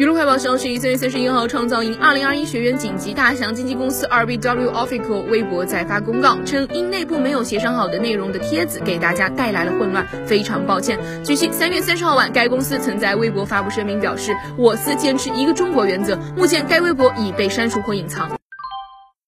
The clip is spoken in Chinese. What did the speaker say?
娱乐快报消息三月三十一号创造营二零二一学员紧急大祥经纪公司 rbw official 微博再发公告称因内部没有协商好的内容的帖子给大家带来了混乱非常抱歉。据悉三月三十号晚该公司曾在微博发布声明表示我司坚持一个中国原则目前该微博已被删除或隐藏。